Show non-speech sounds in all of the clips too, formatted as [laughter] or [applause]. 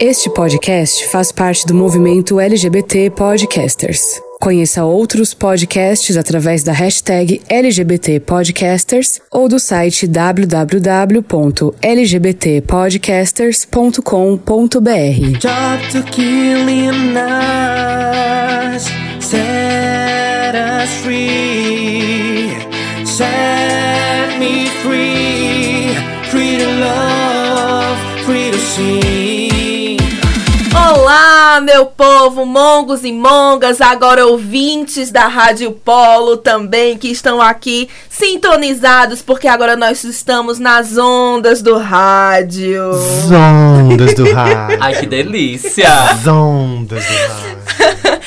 Este podcast faz parte do movimento LGBT Podcasters. Conheça outros podcasts através da hashtag LGBT Podcasters ou do site www.lgbtpodcasters.com.br. To killing us, set us free, set me free, free to love, free to sing. Olá, meu povo, mongos e mongas, agora ouvintes da Rádio Polo também, que estão aqui sintonizados, porque agora nós estamos nas ondas do rádio. Ondas do [laughs] rádio. Ai, que delícia! As ondas do rádio.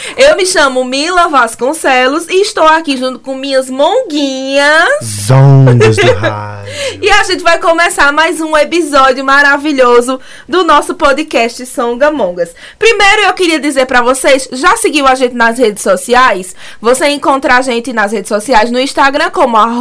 [laughs] Eu me chamo Mila Vasconcelos e estou aqui junto com minhas monguinhas. As ondas do [laughs] rádio. E a gente vai começar mais um episódio maravilhoso do nosso podcast Songamongas. Primeiro eu queria dizer pra vocês, já seguiu a gente nas redes sociais? Você encontra a gente nas redes sociais no Instagram como arroba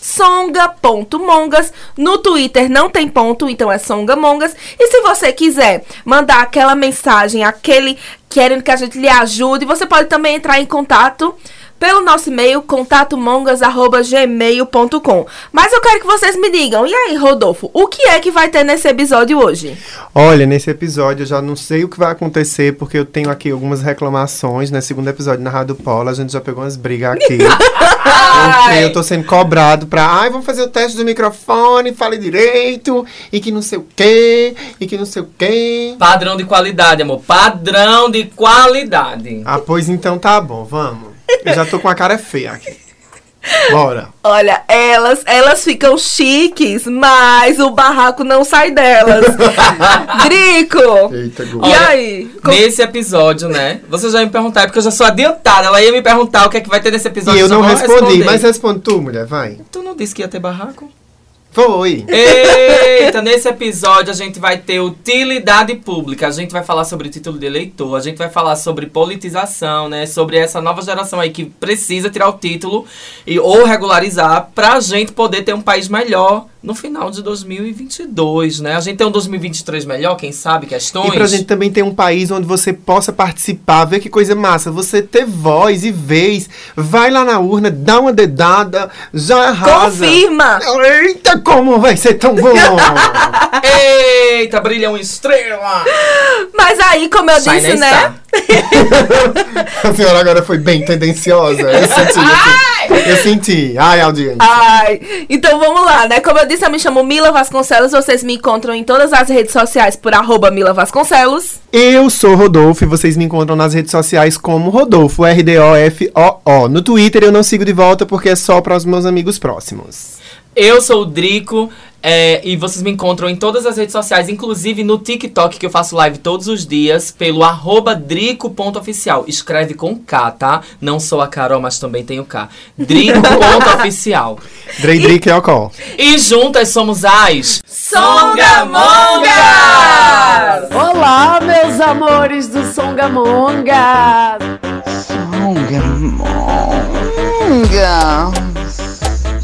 songa.mongas, no Twitter não tem ponto, então é songamongas. E se você quiser mandar aquela mensagem, aquele querendo que a gente lhe ajude, você pode também entrar em contato pelo nosso e-mail contatomongas@gmail.com. Mas eu quero que vocês me digam, e aí, Rodolfo, o que é que vai ter nesse episódio hoje? Olha, nesse episódio eu já não sei o que vai acontecer, porque eu tenho aqui algumas reclamações. No segundo episódio na Rádio Polo, a gente já pegou umas brigas aqui. [laughs] porque eu tô sendo cobrado pra. Ai, vamos fazer o teste do microfone, fale direito, e que não sei o quê, e que não sei o quê. Padrão de qualidade, amor. Padrão de qualidade. Ah, pois então tá bom, vamos. Eu já tô com a cara feia aqui. Bora. Olha, elas, elas ficam chiques, mas o barraco não sai delas. [laughs] Drico! Eita, E aí? Co- Nesse episódio, né? Você já ia me perguntar, é porque eu já sou adiantada. Ela ia me perguntar o que é que vai ter nesse episódio. E eu não respondi, responder. mas responde tu, mulher, vai. Tu não disse que ia ter barraco? Foi. Eita, nesse episódio a gente vai ter utilidade pública, a gente vai falar sobre título de eleitor, a gente vai falar sobre politização, né? Sobre essa nova geração aí que precisa tirar o título e, ou regularizar pra gente poder ter um país melhor no final de 2022, né? A gente tem um 2023 melhor, quem sabe, questões. E pra gente também ter um país onde você possa participar, ver que coisa massa, você ter voz e vez, vai lá na urna, dá uma dedada, já arrasa. Confirma! Eita, como vai ser tão bom! [laughs] Eita, brilha uma estrela! Mas aí, como eu Shine disse, né? [laughs] A senhora agora foi bem tendenciosa. Eu senti, eu senti. Eu senti. Ai, audiência. Ai, então vamos lá, né? Como eu disse, eu me chamo Mila Vasconcelos. Vocês me encontram em todas as redes sociais por arroba Mila Vasconcelos. Eu sou Rodolfo e vocês me encontram nas redes sociais como Rodolfo, R-D-O-F-O-O. No Twitter eu não sigo de volta porque é só para os meus amigos próximos. Eu sou o Drico é, e vocês me encontram em todas as redes sociais, inclusive no TikTok, que eu faço live todos os dias, pelo arroba drico.oficial. Escreve com K, tá? Não sou a Carol, mas também tenho K. Drico.oficial. [laughs] Drey Drick é o call. E juntas somos as Songamongas! Olá, meus amores do Songamonga! Songamongas.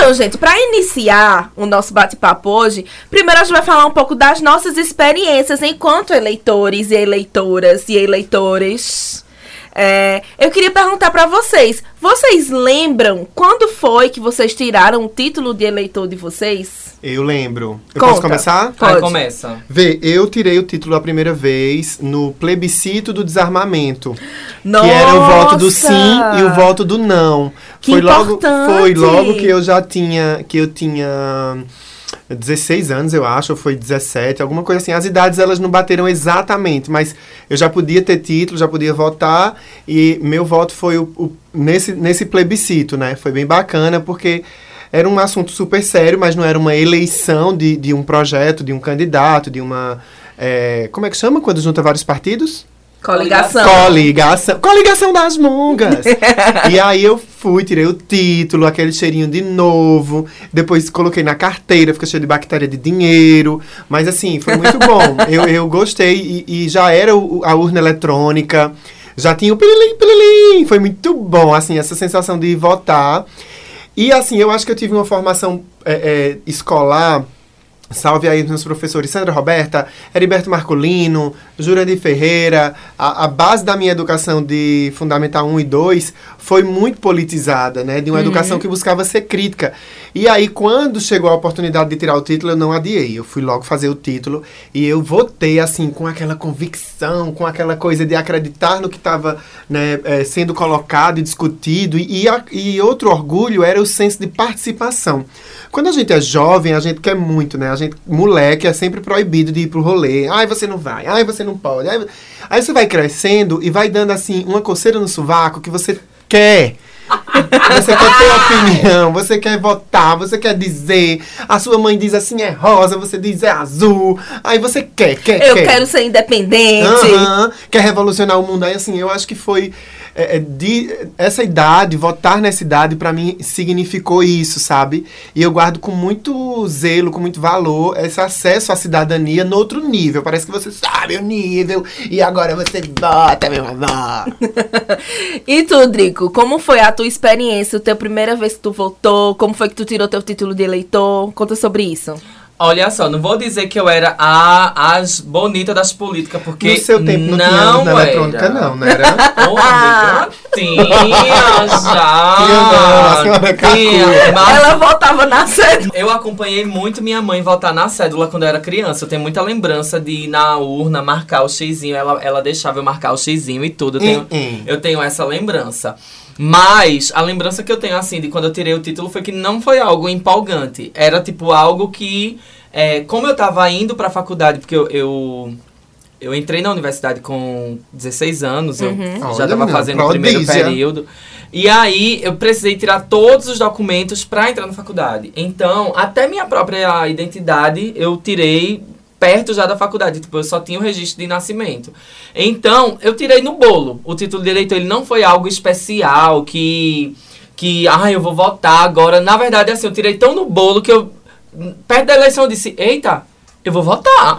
Então, gente, para iniciar o nosso bate-papo hoje, primeiro a gente vai falar um pouco das nossas experiências enquanto eleitores e eleitoras e eleitores. É, eu queria perguntar para vocês: vocês lembram quando foi que vocês tiraram o título de eleitor de vocês? Eu lembro. Eu Conta. posso começar? Pode. Vai, começa. Vê, eu tirei o título a primeira vez no plebiscito do desarmamento. Nossa! Que era o voto do sim e o voto do não. Que foi logo, importante! foi logo que eu já tinha, que eu tinha 16 anos, eu acho, ou foi 17, alguma coisa assim. As idades elas não bateram exatamente, mas eu já podia ter título, já podia votar e meu voto foi o, o- nesse, nesse plebiscito, né? Foi bem bacana porque era um assunto super sério, mas não era uma eleição de, de um projeto, de um candidato, de uma. é, como é que chama quando junta vários partidos? Coligação. Coligação. Coligação das mongas. [laughs] e aí eu fui, tirei o título, aquele cheirinho de novo. Depois coloquei na carteira, fica cheio de bactéria de dinheiro. Mas assim, foi muito [laughs] bom. eu, eu gostei e, e já era o- a urna eletrônica. Já tinha o pililim, pililim. Foi muito bom, assim, essa sensação de votar. E assim, eu acho que eu tive uma formação é, é, escolar. Salve aí os meus professores Sandra Roberta, Heriberto Marcolino, Jurandir Ferreira. A, a base da minha educação de Fundamental 1 e 2 foi muito politizada, né? De uma educação que buscava ser crítica. E aí, quando chegou a oportunidade de tirar o título, eu não adiei. Eu fui logo fazer o título e eu votei, assim, com aquela convicção, com aquela coisa de acreditar no que estava né, eh, sendo colocado e discutido. E, e a- e outro orgulho era o senso de participação. Quando a gente é jovem, a gente quer muito, né? A gente, moleque, é sempre proibido de ir pro rolê. Ai, você não vai. Ai, você não pode. Ai, aí você vai crescendo e vai dando, assim, uma coceira no sovaco que você quer. Você quer ter opinião, você quer votar, você quer dizer. A sua mãe diz assim é rosa, você diz é azul. Aí você quer, quer, Eu quer. quero ser independente. Aham, quer revolucionar o mundo. Aí, assim, eu acho que foi. É, é, de, essa idade, votar nessa idade, pra mim, significou isso, sabe? E eu guardo com muito zelo, com muito valor, esse acesso à cidadania no outro nível. Parece que você sabe o nível, e agora você vota, meu amor. [laughs] E tu, Drico, como foi a tua experiência, a tua primeira vez que tu votou? Como foi que tu tirou teu título de eleitor? Conta sobre isso. Olha só, não vou dizer que eu era a as bonita das políticas, porque no seu tempo não, não tinha urna era. eletrônica, não, não era? Ô, amiga, tinha já. Tinha não, a senhora Tinha, Cacu. mas Ela votava na cédula. eu acompanhei muito minha mãe votar na cédula quando eu era criança. Eu tenho muita lembrança de ir na urna marcar o xizinho. Ela, ela deixava eu marcar o xizinho e tudo. Eu tenho, Hum, hum. eu tenho essa lembrança. Mas a lembrança que eu tenho, assim, de quando eu tirei o título foi que não foi algo empolgante. Era, tipo, algo que... é, como eu tava indo pra faculdade, porque eu... eu eu entrei na universidade com 16 anos, eu já estava fazendo o primeiro período. E aí eu precisei tirar todos os documentos para entrar na faculdade. Então, até minha própria identidade eu tirei perto já da faculdade. Tipo, eu só tinha o registro de nascimento. Então, eu tirei no bolo. O título de eleitor ele não foi algo especial que que ah, eu vou votar agora. Na verdade, assim, eu tirei tão no bolo que eu perto da eleição eu disse: "Eita, eu vou votar".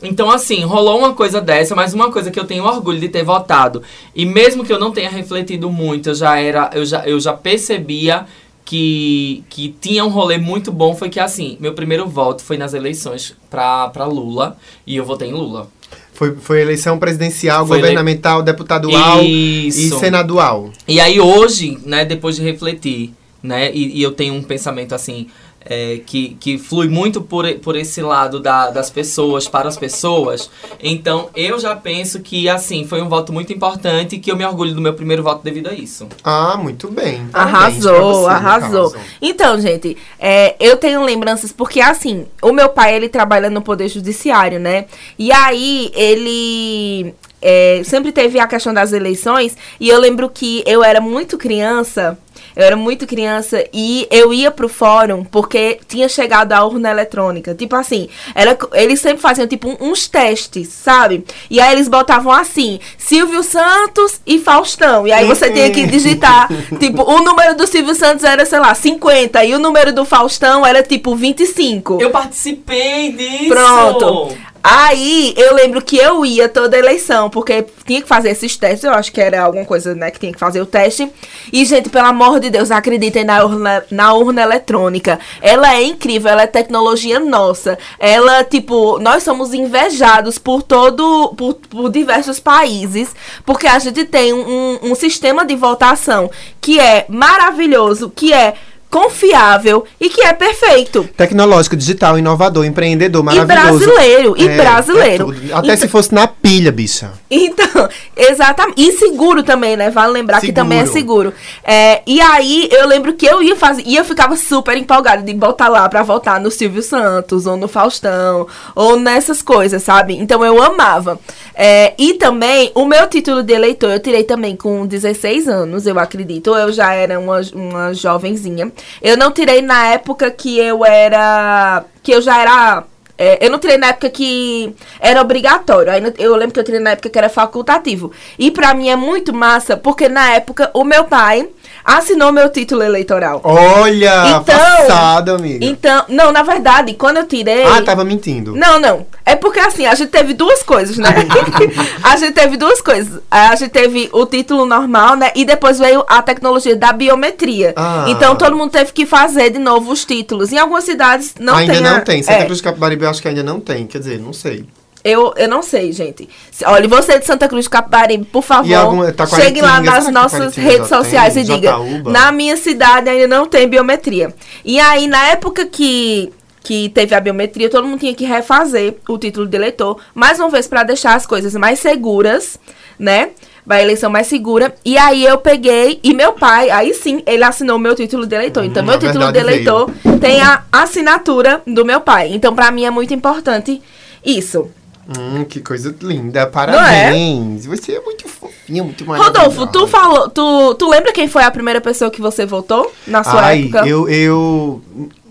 Então, assim, rolou uma coisa dessa, mas uma coisa que eu tenho orgulho de ter votado. E mesmo que eu não tenha refletido muito, eu já era, eu já, eu já percebia que, que tinha um rolê muito bom. Foi que, assim, meu primeiro voto foi nas eleições pra, pra Lula. E eu votei em Lula. Foi, foi eleição presidencial, Foi ele- governamental, deputadual e Isso. senadual. E aí hoje, né, depois de refletir, né, e, e eu tenho um pensamento assim, é, que, que flui muito por, por esse lado da- das pessoas, para as pessoas, então eu já penso que, assim, foi um voto muito importante e que eu me orgulho do meu primeiro voto devido a isso. Ah, muito bem. Arrasou, você, arrasou. Então, gente, é, eu tenho lembranças porque, assim, o meu pai, ele trabalha no Poder Judiciário, né? E aí, ele é, sempre teve a questão das eleições e eu lembro que eu era muito criança... Eu era muito criança e eu ia pro fórum porque tinha chegado a urna eletrônica. Tipo assim, era, eles sempre faziam tipo uns testes, sabe? E aí eles botavam assim, Silvio Santos e Faustão. E aí você tinha que digitar, [laughs] tipo, o número do Silvio Santos era, sei lá, 50 e o número do Faustão era tipo 25. Eu participei disso! Pronto. Aí eu lembro que eu ia toda eleição, porque tinha que fazer esses testes, eu acho que era alguma coisa, né, que tinha que fazer o teste. E, gente, pelo amor de Deus, acreditem na urna, na urna eletrônica. Ela é incrível, ela é tecnologia nossa. Ela, tipo, nós somos invejados por todo, por, por diversos países, porque a gente tem um, um sistema de votação que é maravilhoso, que é confiável e que é perfeito. Tecnológico, digital, inovador, empreendedor, E maravilhoso. brasileiro, e É, brasileiro. é. Até Então- se fosse na pilha, bicha. Então, [laughs] exatamente. E seguro também, né? Vale lembrar que Seguro. também é seguro. É, e aí, eu lembro que eu ia fazer. E eu ficava super empolgada de botar lá pra votar no Silvio Santos, ou no Faustão, ou nessas coisas, sabe? Então eu amava. É, e também, o meu título de eleitor eu tirei também com 16 anos, eu acredito. Eu já era uma, uma jovenzinha. Eu não tirei na época que eu era. que eu já era é, eu não tirei na época que era obrigatório. Aí eu lembro que eu tirei na época que era facultativo. E pra mim é muito massa, porque na época o meu pai assinou meu título eleitoral. Olha, Então- passado, amiga. Então, não, na verdade, quando eu tirei. Ah, tava mentindo. Não, não. É porque assim, a gente teve duas coisas, né? [laughs] a gente teve duas coisas. A gente teve o título normal, né? E depois veio a tecnologia da biometria. Ah. Então todo mundo teve que fazer de novo os títulos. Em algumas cidades não ainda tem. não a- tem. Santa é, Cruz Capibaribe eu acho que ainda não tem. Quer dizer, não sei. eu, eu não sei, gente. Olha, você de Santa Cruz de Capibaribe, por favor, alguma- tá chegue lá nas nossas redes sociais tem? e diga: Jataúba? na minha cidade ainda não tem biometria. E aí, na época que, que teve a biometria, todo mundo tinha que refazer o título de eleitor, mais uma vez, para deixar as coisas mais seguras, né? A eleição mais segura. E aí eu peguei, e meu pai, aí sim, ele assinou meu título de eleitor. Então, Hum, meu título de eleitor tem a assinatura do meu pai. Então, pra mim é muito importante isso. Hum, que coisa linda. é? Parabéns. Você é muito fofinha, muito maravilhosa. Rodolfo, tu falou, tu, tu lembra quem foi a primeira pessoa que você votou na sua Ai, época? eu, eu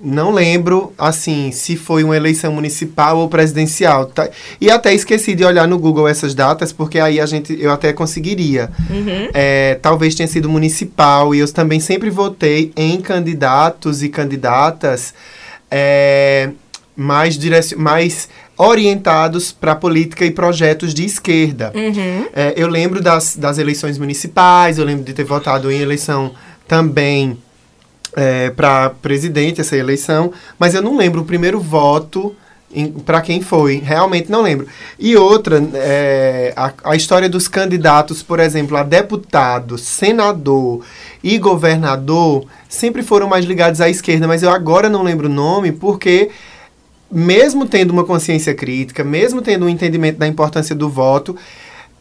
não lembro, assim, se foi uma eleição municipal ou presidencial. tá? E até esqueci de olhar no Google essas datas, porque aí a gente, eu até conseguiria. Uhum. É, talvez tenha sido municipal, e eu também sempre votei em candidatos e candidatas é, mais, direc mais orientados para política e projetos de esquerda. Uhum. É, eu lembro das, das eleições municipais, eu lembro de ter votado em eleição também para presidente, essa eleição, mas eu não lembro o primeiro voto para quem foi, realmente não lembro. E outra, é, a, a história dos candidatos, por exemplo, a deputado, senador e governador, sempre foram mais ligados à esquerda, mas eu agora não lembro o nome porque mesmo tendo uma consciência crítica, mesmo tendo um entendimento da importância do voto,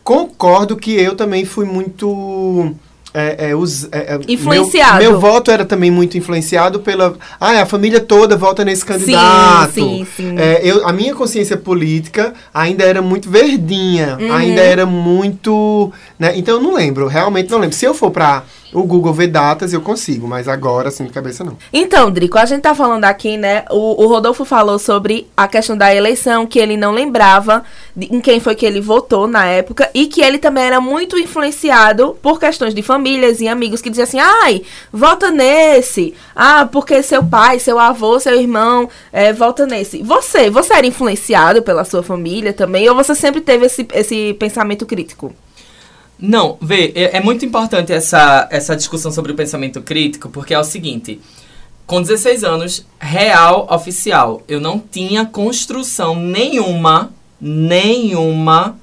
concordo que eu também fui muito. É, é, os- é, é, Influenciado. Meu, meu voto era também muito influenciado pela. Ah, a família toda vota nesse candidato. sim, sim. É, eu, a minha consciência política ainda era muito verdinha, Uhum. ainda era muito. Né? Então eu não lembro, realmente não lembro. Se eu for para o Google ver datas, eu consigo, mas agora, assim, de cabeça não. Então, Drico, a gente tá falando aqui, né? O, o Rodolfo falou sobre a questão da eleição, que ele não lembrava de- em quem foi que ele votou na época, e que ele também era muito influenciado por questões de famílias e amigos que diziam assim: ai, vota nesse. Ah, porque seu pai, seu avô, seu irmão, é, vota nesse. Você, você era influenciado pela sua família também, ou você sempre teve esse, esse pensamento crítico? Não, vê, é, é muito importante essa, essa discussão sobre o pensamento crítico, porque é o seguinte. Com 16 anos, real, oficial, eu não tinha construção nenhuma, nenhuma,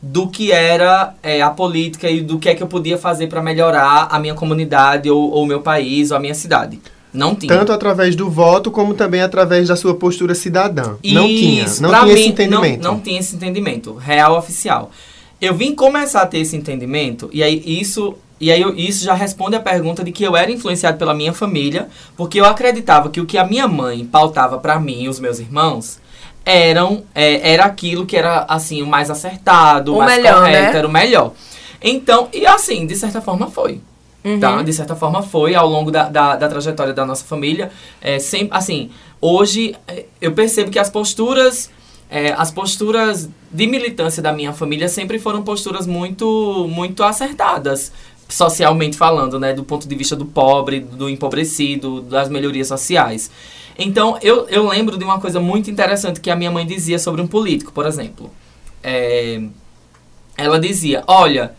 do que era é, a política e do que é que eu podia fazer para melhorar a minha comunidade ou o meu país ou a minha cidade. Não tinha. Tanto através do voto, como também através da sua postura cidadã. não tinha. Isso, Não tinha mim, esse entendimento. Não, não tinha esse entendimento, real oficial. Eu vim começar a ter esse entendimento, e aí isso, e aí eu- isso já responde a pergunta de que eu era influenciado pela minha família, porque eu acreditava que o que a minha mãe pautava pra mim e os meus irmãos eram é, era aquilo que era assim o mais acertado, o O mais melhor, correto, né? era o melhor. Então, e assim, de certa forma foi. Uhum. Tá? De certa forma foi ao longo da, da, da trajetória da nossa família. É, sempre, assim, hoje é, eu percebo que as posturas, é, as posturas de militância da minha família sempre foram posturas muito, muito acertadas, socialmente falando, né? Do ponto de vista do pobre, do empobrecido, das melhorias sociais. Então, eu, eu lembro de uma coisa muito interessante que a minha mãe dizia sobre um político, por exemplo. É, ela dizia, olha,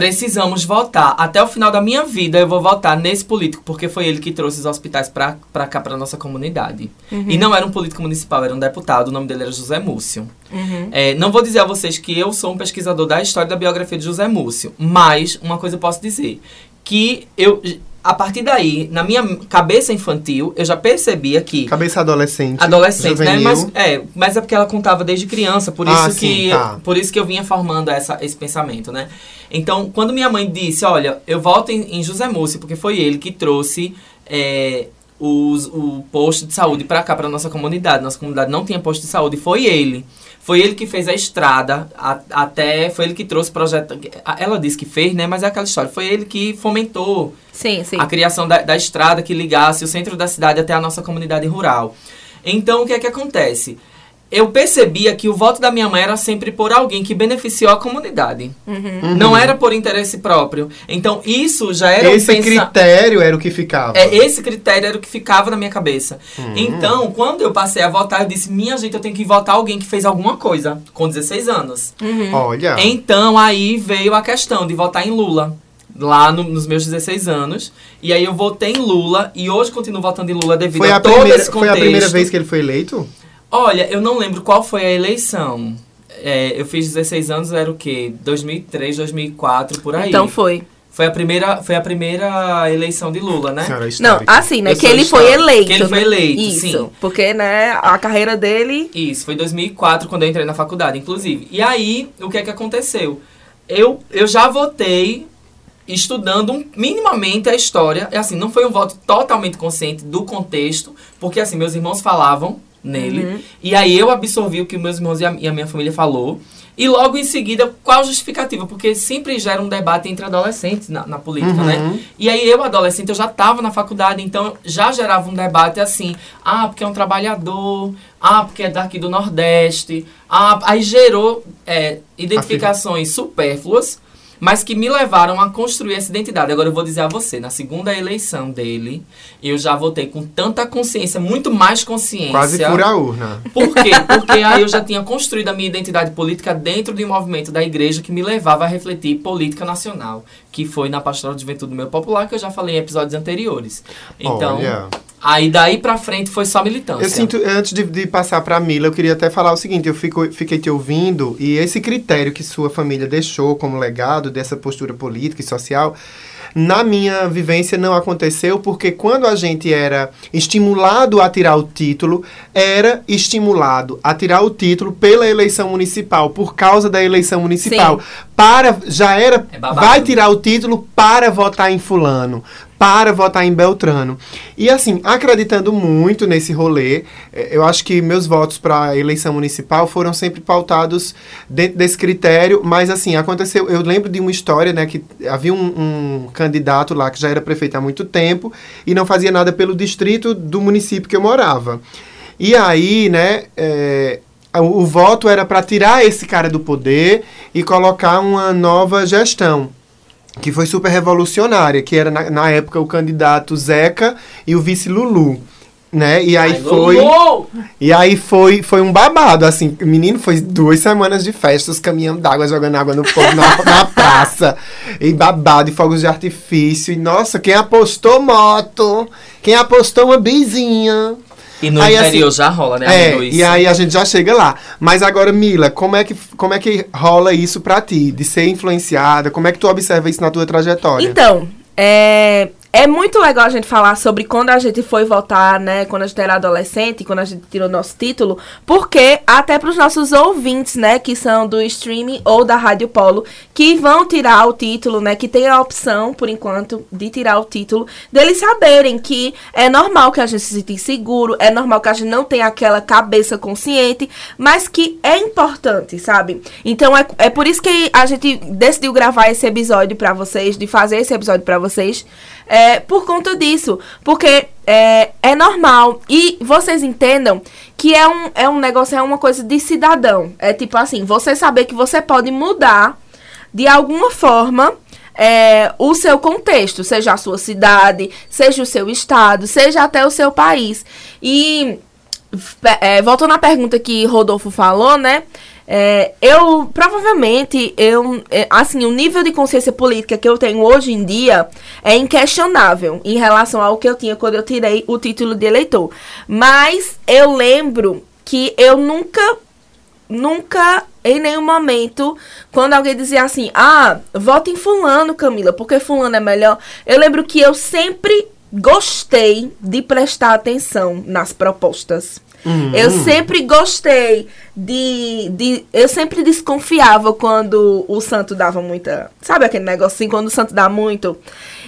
precisamos votar. Até o final da minha vida eu vou votar nesse político, porque foi ele que trouxe os hospitais pra, pra cá, pra nossa comunidade. E não era um político municipal, era um deputado, o nome dele era José Múcio. É, não vou dizer a vocês que eu sou um pesquisador da história da biografia de José Múcio, mas uma coisa eu posso dizer, que eu... A partir daí, na minha cabeça infantil, eu já percebia que Cabeça adolescente. adolescente, né? juvenil. Mas é, mas é porque ela contava desde criança, por isso Ah, que sim, tá. por isso que eu vinha formando essa, esse pensamento, né? Então, quando minha mãe disse, olha, eu volto em, em José Múcio, porque foi ele que trouxe é, os, o posto de saúde para cá, para nossa comunidade. Nossa comunidade não tinha posto de saúde, foi ele. Foi ele que fez a estrada, a- até foi ele que trouxe o projeto. Ela disse que fez, né? Mas é aquela história. Foi ele que fomentou Sim, sim. a criação da, da estrada que ligasse o centro da cidade até a nossa comunidade rural. Então, o que é que acontece? Eu percebia que o voto da minha mãe era sempre por alguém que beneficiou a comunidade. Não era por interesse próprio. Então, isso já era Esse um pensa- critério era o que ficava. É, esse critério era o que ficava na minha cabeça. Uhum. Então, quando eu passei a votar, eu disse: minha gente, eu tenho que votar alguém que fez alguma coisa com 16 anos. Olha. Então, aí veio a questão de votar em Lula. Lá no- nos meus 16 anos. E aí eu votei em Lula. E hoje continuo votando em Lula devido Foi a, a, todo primeira, esse foi contexto. a primeira vez que ele foi eleito? Olha, eu não lembro qual foi a eleição. É, eu fiz 16 anos, era o quê? 2003, 2004, por aí. Então foi. Foi a primeira, foi a primeira eleição de Lula, né? Senhora Não, assim, né? Eu Que ele foi eleito. Que ele foi né? eleito, Isso. sim. Porque, né, a carreira dele. Isso, foi em 2004 quando eu entrei na faculdade, inclusive. E aí, o que é que aconteceu? Eu, eu já votei estudando um- minimamente a história. É assim, não foi um voto totalmente consciente do contexto, porque assim, meus irmãos falavam nele. E aí eu absorvi o que meus irmãos e a, e a minha família falou. E logo em seguida, qual a justificativa? Porque sempre gera um debate entre adolescentes na, na política, né? E aí eu, adolescente, eu já estava na faculdade, então já gerava um debate assim, ah, porque é um trabalhador, ah, porque é daqui do Nordeste, ah, aí gerou é, identificações supérfluas, mas que me levaram a construir essa identidade. Agora eu vou dizer a você, na segunda eleição dele, eu já votei com tanta consciência, muito mais consciência. Quase fura a urna. Por quê? Porque aí eu já tinha construído a minha identidade política dentro de um movimento da igreja que me levava a refletir política nacional, que foi na Pastoral de Juventude do Meu Popular, que eu já falei em episódios anteriores. Então, Olha. Aí daí pra frente foi só militância. Eu sinto, antes de, de passar para a Mila, eu queria até falar o seguinte: eu fico, fiquei te ouvindo e esse critério que sua família deixou como legado dessa postura política e social, na minha vivência não aconteceu, porque quando a gente era estimulado a tirar o título, era estimulado a tirar o título pela eleição municipal, por causa da eleição municipal. Sim. Para, já era, É vai tirar o título para votar em fulano, para votar em Beltrano. E assim, acreditando muito nesse rolê, eh, eu acho que meus votos para a eleição municipal foram sempre pautados dentro desse critério, mas assim, aconteceu, eu lembro de uma história, né, que havia um, um candidato lá que já era prefeito há muito tempo e não fazia nada pelo distrito do município que eu morava. E aí, né, eh, o, o voto era para tirar esse cara do poder e colocar uma nova gestão que foi super revolucionária, que era na, na época o candidato Zeca e o vice Lulu. Né? E aí Ai, foi. Lulu! E aí foi, foi um babado, assim. O menino foi duas semanas de festa, os caminhões d'água jogando água no povo na, [laughs] na praça. E babado, e fogos de artifício. E nossa, quem apostou moto? Quem apostou uma bizinha? E no Aí, interior assim, já rola, né, É, e aí a gente já chega lá. Mas agora, Mila, como é que, como é que rola isso pra ti? De ser influenciada? Como é que tu observa isso na tua trajetória? Então, é, é muito legal a gente falar sobre quando a gente foi votar, né? Quando a gente era adolescente, quando a gente tirou nosso título, porque até para os nossos ouvintes, né? Que são do streaming ou da Rádio Polo, que vão tirar o título, né? Que tem a opção, por enquanto, de tirar o título, deles saberem que é normal que a gente se sinta inseguro, é normal que a gente não tenha aquela cabeça consciente, mas que é importante, sabe? Então é, é por isso que a gente decidiu gravar esse episódio pra vocês, de fazer esse episódio pra vocês, é, por conta disso. Porque é, é normal. E vocês entendam que é um, é um negócio, é uma coisa de cidadão. É tipo assim, você saber que você pode mudar de alguma forma é, o seu contexto, seja a sua cidade, seja o seu estado, seja até o seu país. E é, voltando à pergunta que Rodolfo falou, né? É, eu provavelmente eu é, assim o nível de consciência política que eu tenho hoje em dia é inquestionável em relação ao que eu tinha quando eu tirei o título de eleitor. Mas eu lembro que eu nunca nunca em nenhum momento quando alguém dizia assim: "Ah, vota em fulano, Camila, porque fulano é melhor". Eu lembro que eu sempre gostei de prestar atenção nas propostas. Eu sempre gostei de, de. Eu sempre desconfiava quando o santo dava muita. Sabe aquele negocinho quando o santo dá muito?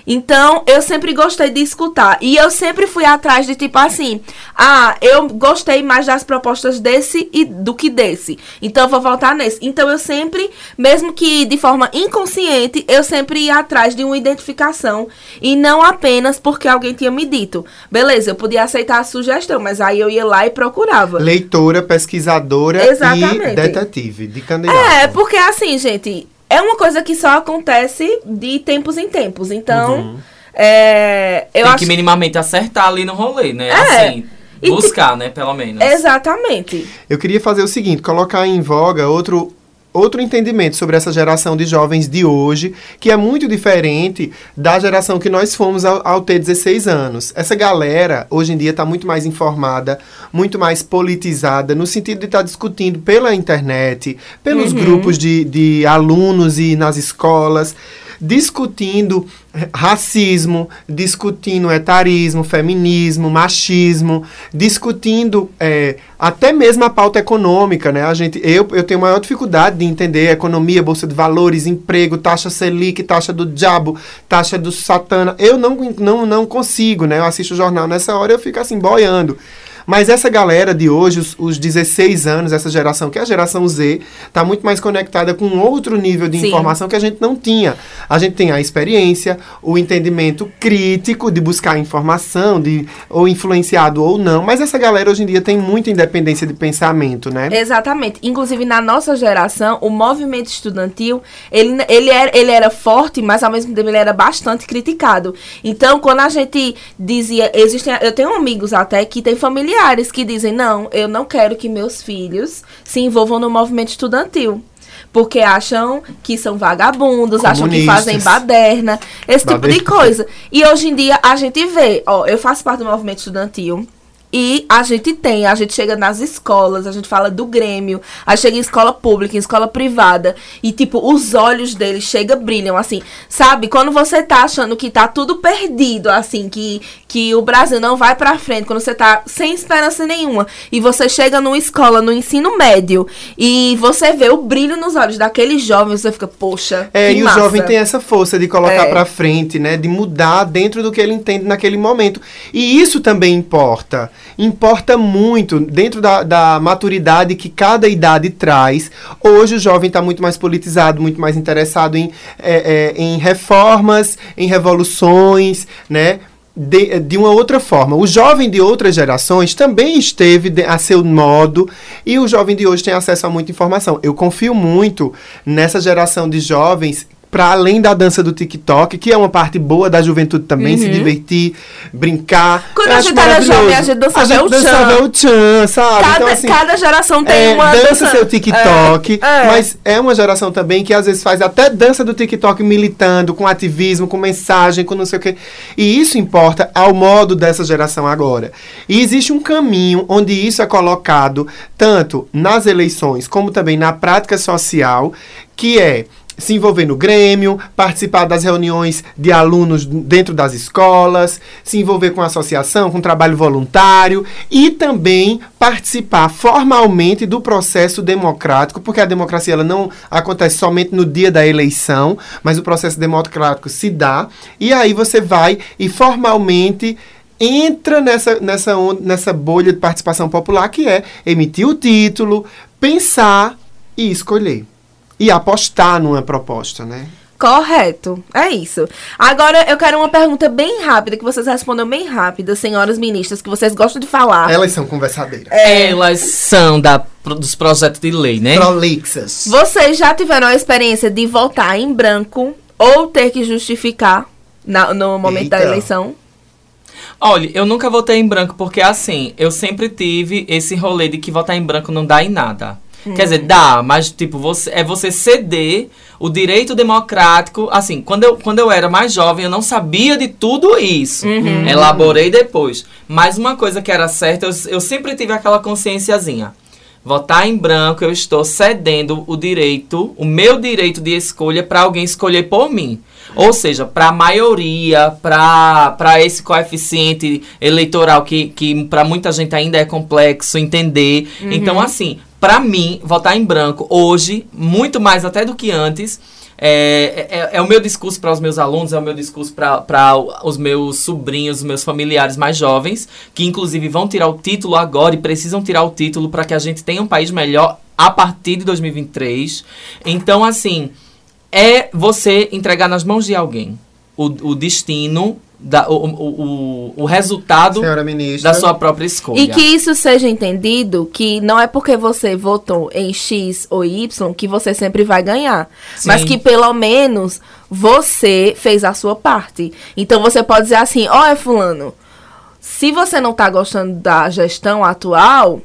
Então, eu sempre gostei de escutar. E eu sempre fui atrás de tipo assim: ah, eu gostei mais das propostas desse e do que desse. Então, eu vou voltar nesse. Então, eu sempre, mesmo que de forma inconsciente, eu sempre ia atrás de uma identificação. E não apenas porque alguém tinha me dito. Beleza, eu podia aceitar a sugestão, mas aí eu ia lá e procurava. Leitora, pesquisadora Exatamente. e detetive de candidato. É, porque assim, gente, é uma coisa que só acontece de tempos em tempos. Então, é, eu Tem acho que minimamente acertar ali no rolê, né? É. Assim, E buscar, né? Pelo menos. Exatamente. Eu queria fazer o seguinte, colocar em voga outro outro entendimento sobre essa geração de jovens de hoje, que é muito diferente da geração que nós fomos ao, ao ter 16 anos. Essa galera, hoje em dia, está muito mais informada, muito mais politizada, no sentido de estar discutindo pela internet, pelos grupos de, de alunos e nas escolas, discutindo racismo, discutindo etarismo, feminismo, machismo, discutindo é, até mesmo a pauta econômica, né? A gente, eu, eu tenho maior dificuldade de entender economia, bolsa de valores, emprego, taxa Selic, taxa do diabo, taxa do satana. Eu não, não, não consigo, né? Eu assisto o jornal nessa hora eu fico assim, boiando. Mas essa galera de hoje, os, os 16 anos, essa geração, que é a geração Z, está muito mais conectada com outro nível de Sim. informação que a gente não tinha. A gente tem a experiência, o entendimento crítico de buscar informação, de ou influenciado ou não. Mas essa galera hoje em dia tem muita independência de pensamento, né? Exatamente. Inclusive, na nossa geração, o movimento estudantil, ele, ele, era, ele era forte, mas ao mesmo tempo ele era bastante criticado. Então, quando a gente dizia, existem, eu tenho amigos até que têm familiares que dizem, não, eu não quero que meus filhos se envolvam no movimento estudantil. Porque acham que são vagabundos, acham que fazem baderna, esse tipo de Baderna. coisa. E hoje em dia a gente vê, ó, eu faço parte do movimento estudantil. E a gente tem, a gente chega nas escolas, a gente fala do Grêmio, a gente chega em escola pública, em escola privada, e tipo, os olhos deles chega brilham, assim, sabe? Quando você tá achando que tá tudo perdido, assim, que, que o Brasil não vai pra frente, quando você tá sem esperança nenhuma, e você chega numa escola, no ensino médio, e você vê o brilho nos olhos daquele jovem, você fica, poxa, É, e massa. o jovem tem essa força de colocar É. pra frente, né? De mudar dentro do que ele entende naquele momento. E isso também importa. Importa muito dentro da, da maturidade que cada idade traz. Hoje o jovem está muito mais politizado, muito mais interessado em, é, é, em reformas, em revoluções, né? De, de uma outra forma. O jovem de outras gerações também esteve de- a seu modo e o jovem de hoje tem acesso a muita informação. Eu confio muito nessa geração de jovens para além da dança do TikTok, que é uma parte boa da juventude também, se divertir, brincar. Uhum. Quando Eu a gente era jovem, a gente dançava A gente dançava o tchan, sabe? Cada, então, assim, cada geração tem é, uma. dança seu TikTok, É, é. mas é uma geração também que às vezes faz até dança do TikTok militando, com ativismo, com mensagem, com não sei o quê. E isso importa ao modo dessa geração agora. E existe um caminho onde isso é colocado tanto nas eleições como também na prática social, que é se envolver no Grêmio, participar das reuniões de alunos dentro das escolas, se envolver com associação, com trabalho voluntário e também participar formalmente do processo democrático, porque a democracia ela não acontece somente no dia da eleição, mas o processo democrático se dá e aí você vai e formalmente entra nessa, nessa, nessa bolha de participação popular que é emitir o título, pensar e escolher. E apostar numa proposta, né? Correto. É isso. Agora eu quero uma pergunta bem rápida, que vocês respondam bem rápida, senhoras ministras, que vocês gostam de falar. Elas são conversadeiras. Elas são da, dos projetos de lei, né? Prolixas. Vocês já tiveram a experiência de votar em branco ou ter que justificar na- no momento da Eita. eleição? Olha, eu nunca votei em branco porque assim, eu sempre tive esse rolê de que votar em branco não dá em nada. Quer dizer, dá, mas tipo, você, é você ceder o direito democrático. Assim, quando eu, quando eu era mais jovem, eu não sabia de tudo isso. Elaborei depois. Mas uma coisa que era certa, eu, eu sempre tive aquela consciênciazinha. Votar em branco, eu estou cedendo o direito, o meu direito de escolha para alguém escolher por mim. Ou seja, para a maioria, para esse coeficiente eleitoral que, que para muita gente ainda é complexo entender. Então, assim, Pra mim, votar em branco hoje, muito mais até do que antes, é, é, é o meu discurso para os meus alunos, é o meu discurso para os meus sobrinhos, os meus familiares mais jovens, que inclusive vão tirar o título agora e precisam tirar o título para que a gente tenha um país melhor a partir de 2023. Então, assim, é você entregar nas mãos de alguém o, o destino, da, o, o, o, resultado da sua própria escolha. E que isso seja entendido que não é porque você votou em X ou Y que você sempre vai ganhar. Sim. Mas que pelo menos você fez a sua parte. Então você pode dizer assim, olha fulano, se você não tá gostando da gestão atual,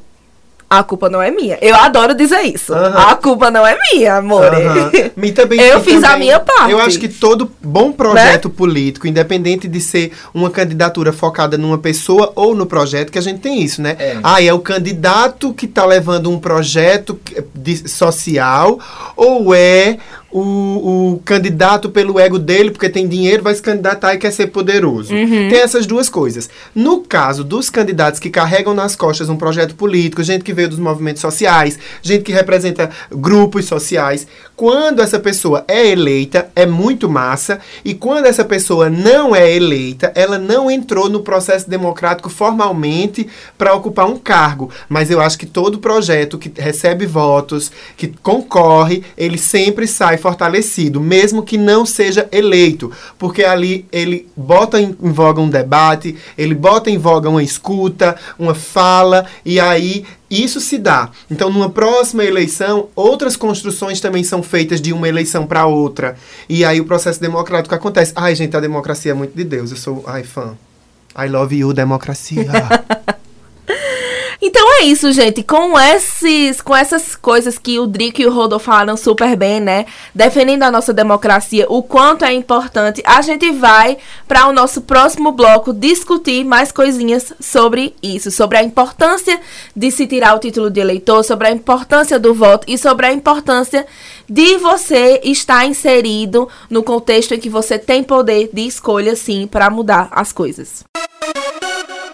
a culpa não é minha. Eu adoro dizer isso. A culpa não é minha, amor. Aham. E também- Eu fiz a também, minha parte. Né? Eu acho que todo bom projeto político, independente de ser uma candidatura focada numa pessoa ou no projeto, que a gente tem isso, né? É. Ah, é o candidato que está levando um projeto de- social ou é o, o candidato pelo ego dele, porque tem dinheiro, vai se candidatar e quer ser poderoso. Uhum. Tem essas duas coisas. No caso dos candidatos que carregam nas costas um projeto político, gente que veio dos movimentos sociais, gente que representa grupos sociais, quando essa pessoa é eleita, é muito massa, e quando essa pessoa não é eleita, ela não entrou no processo democrático formalmente para ocupar um cargo. Mas eu acho que todo projeto que recebe votos, que concorre, ele sempre sai fortalecido, mesmo que não seja eleito, porque ali ele bota em, em voga um debate, ele bota em voga uma escuta, uma fala, e aí isso se dá. Então, numa próxima eleição, outras construções também são feitas de uma eleição para outra. E aí o processo democrático acontece. Ai, gente, a democracia é muito de Deus. Eu sou, ai, fã. I love you, democracia. [laughs] Então é isso, gente. Com esses, com essas coisas que o Drico e o Rodolfo falaram super bem, né? Defendendo a nossa democracia, o quanto é importante, a gente vai para o nosso próximo bloco discutir mais coisinhas sobre isso, sobre a importância de se tirar o título de eleitor, sobre a importância do voto e sobre a importância de você estar inserido no contexto em que você tem poder de escolha, sim, para mudar as coisas.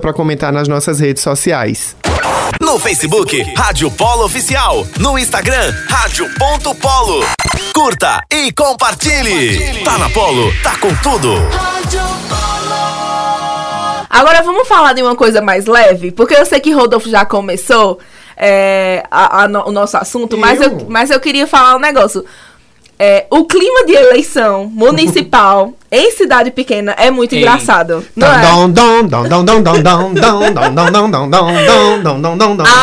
pra comentar nas nossas redes sociais. No Facebook, Rádio Polo Oficial. No Instagram, Rádio.polo. Curta e compartilhe. Tá na Polo, tá com tudo. Agora vamos falar de uma coisa mais leve, porque eu sei que Rodolfo já começou é, a- a no- o nosso assunto, mas eu, Eu? mas eu queria falar um negócio. É, o clima de eleição municipal em cidade pequena é muito Ei. engraçado. Não é?